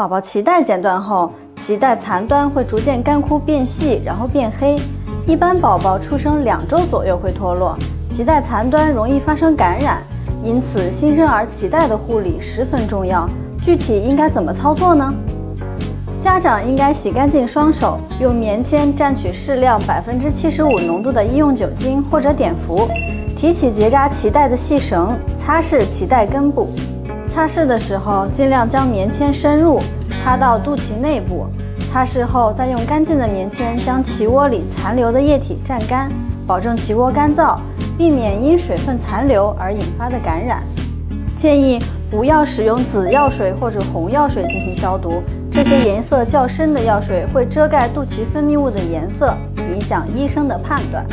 宝宝脐带剪断后，脐带残端会逐渐干枯变细，然后变黑。一般宝宝出生两周左右会脱落，脐带残端容易发生感染，因此新生儿脐带的护理十分重要。具体应该怎么操作呢？家长应该洗干净双手，用棉签蘸取适量百分之七十五浓度的医用酒精或者碘伏，提起结扎脐带的细绳，擦拭脐带根部。擦拭的时候，尽量将棉签深入，擦到肚脐内部。擦拭后，再用干净的棉签将脐窝里残留的液体蘸干，保证脐窝干燥，避免因水分残留而引发的感染。建议不要使用紫药水或者红药水进行消毒，这些颜色较深的药水会遮盖肚脐分泌物的颜色，影响医生的判断。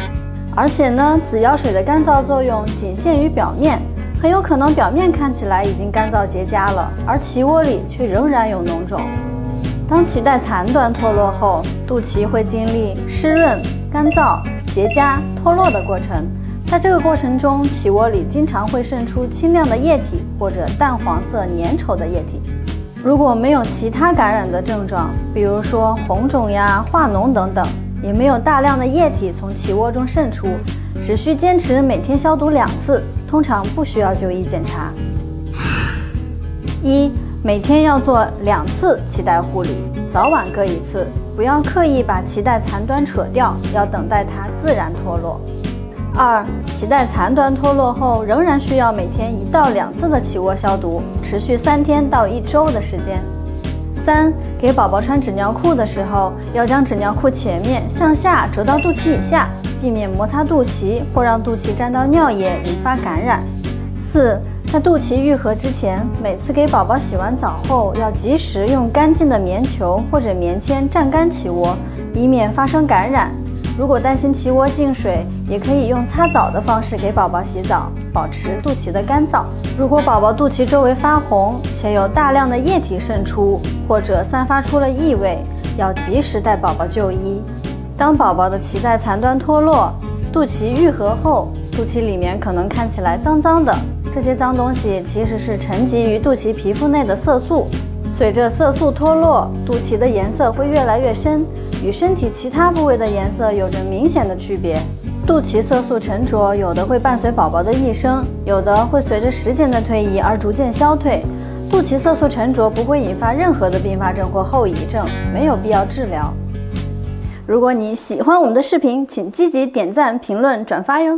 而且呢，紫药水的干燥作用仅限于表面，很有可能表面看起来已经干燥结痂了，而脐窝里却仍然有脓肿。当脐带残端脱落后，肚脐会经历湿润、干燥、结痂、脱落的过程。在这个过程中，脐窝里经常会渗出清亮的液体或者淡黄色粘稠的液体。如果没有其他感染的症状，比如说红肿呀、化脓等等，也没有大量的液体从脐窝中渗出，只需坚持每天消毒两次，通常不需要就医检查。一每天要做两次脐带护理，早晚各一次，不要刻意把脐带残端扯掉，要等待它自然脱落。二、脐带残端脱落后，仍然需要每天一到两次的脐窝消毒，持续三天到一周的时间。三、给宝宝穿纸尿裤的时候，要将纸尿裤前面向下折到肚脐以下，避免摩擦肚脐或让肚脐沾到尿液引发感染。四。在肚脐愈合之前，每次给宝宝洗完澡后，要及时用干净的棉球或者棉签蘸干脐窝，以免发生感染。如果担心脐窝进水，也可以用擦澡的方式给宝宝洗澡，保持肚脐的干燥。如果宝宝肚脐周围发红，且有大量的液体渗出，或者散发出了异味，要及时带宝宝就医。当宝宝的脐带残端脱落，肚脐愈合后，肚脐里面可能看起来脏脏的。这些脏东西其实是沉积于肚脐皮肤内的色素，随着色素脱落，肚脐的颜色会越来越深，与身体其他部位的颜色有着明显的区别。肚脐色素沉着，有的会伴随宝宝的一生，有的会随着时间的推移而逐渐消退。肚脐色素沉着不会引发任何的并发症或后遗症，没有必要治疗。如果你喜欢我们的视频，请积极点赞、评论、转发哟。